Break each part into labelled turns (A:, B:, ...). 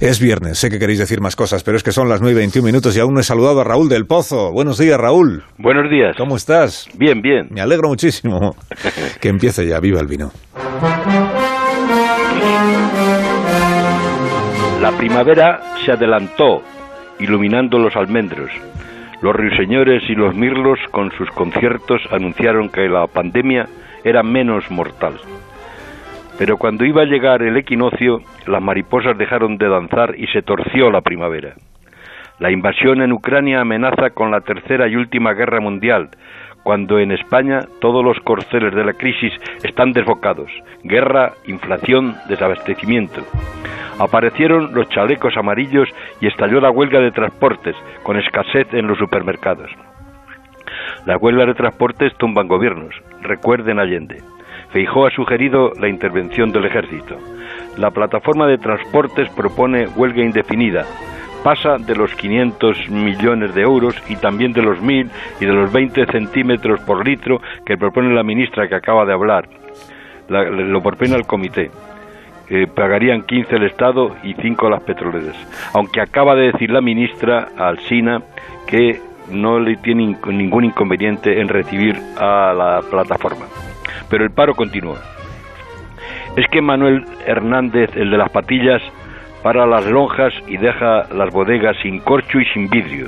A: Es viernes, sé que queréis decir más cosas, pero es que son las 9 y 21 minutos y aún no he saludado a Raúl del Pozo. Buenos días, Raúl.
B: Buenos días.
A: ¿Cómo estás?
B: Bien, bien.
A: Me alegro muchísimo. que empiece ya, viva el vino.
B: La primavera se adelantó, iluminando los almendros. Los ruiseñores y los mirlos con sus conciertos anunciaron que la pandemia era menos mortal. Pero cuando iba a llegar el equinoccio, las mariposas dejaron de danzar y se torció la primavera. La invasión en Ucrania amenaza con la tercera y última guerra mundial, cuando en España todos los corceles de la crisis están desbocados. Guerra, inflación, desabastecimiento. Aparecieron los chalecos amarillos y estalló la huelga de transportes, con escasez en los supermercados. Las huelgas de transportes tumban gobiernos, recuerden Allende. Feijó ha sugerido la intervención del ejército. La plataforma de transportes propone huelga indefinida. Pasa de los 500 millones de euros y también de los 1.000 y de los 20 centímetros por litro que propone la ministra que acaba de hablar. lo propone el comité. Eh, pagarían 15 el Estado y 5 las petroleras. Aunque acaba de decir la ministra Alsina que no le tiene ningún inconveniente en recibir a la plataforma pero el paro continúa. Es que Manuel Hernández, el de las patillas, para las lonjas y deja las bodegas sin corcho y sin vidrio.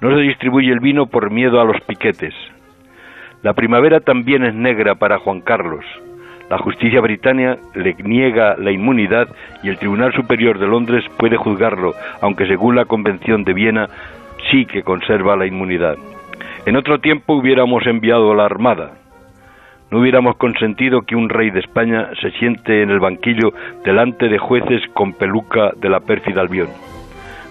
B: No se distribuye el vino por miedo a los piquetes. La primavera también es negra para Juan Carlos. La justicia británica le niega la inmunidad y el Tribunal Superior de Londres puede juzgarlo, aunque según la Convención de Viena sí que conserva la inmunidad. En otro tiempo hubiéramos enviado la Armada, no hubiéramos consentido que un rey de España se siente en el banquillo delante de jueces con peluca de la pérfida Albión.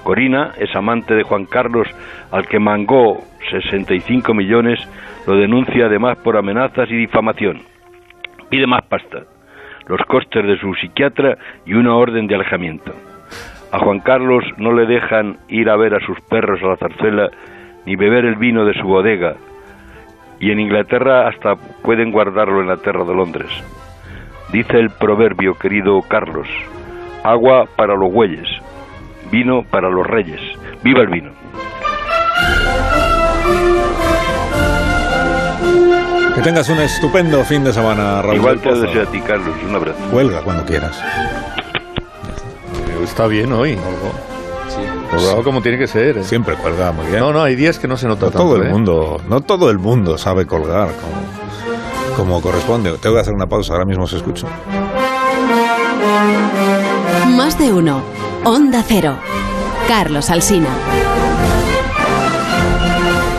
B: Corina es amante de Juan Carlos, al que mangó 65 millones, lo denuncia además por amenazas y difamación. Pide más pasta, los costes de su psiquiatra y una orden de alejamiento. A Juan Carlos no le dejan ir a ver a sus perros a la zarzuela ni beber el vino de su bodega, y en Inglaterra hasta pueden guardarlo en la tierra de Londres. Dice el proverbio, querido Carlos, agua para los bueyes, vino para los reyes. ¡Viva el vino!
A: Que tengas un estupendo fin de semana, Raúl.
B: Igual te deseo a ti, Carlos. Un abrazo.
A: Huelga cuando quieras.
C: Está bien hoy. Colgado como tiene que ser. ¿eh?
A: Siempre cuelga muy bien.
C: No, no, hay días que no se nota
A: no
C: tanto,
A: todo el
C: ¿eh?
A: mundo, no todo el mundo sabe colgar como, como corresponde. Tengo que hacer una pausa, ahora mismo os escucho.
D: Más de uno. Onda Cero. Carlos Alsina.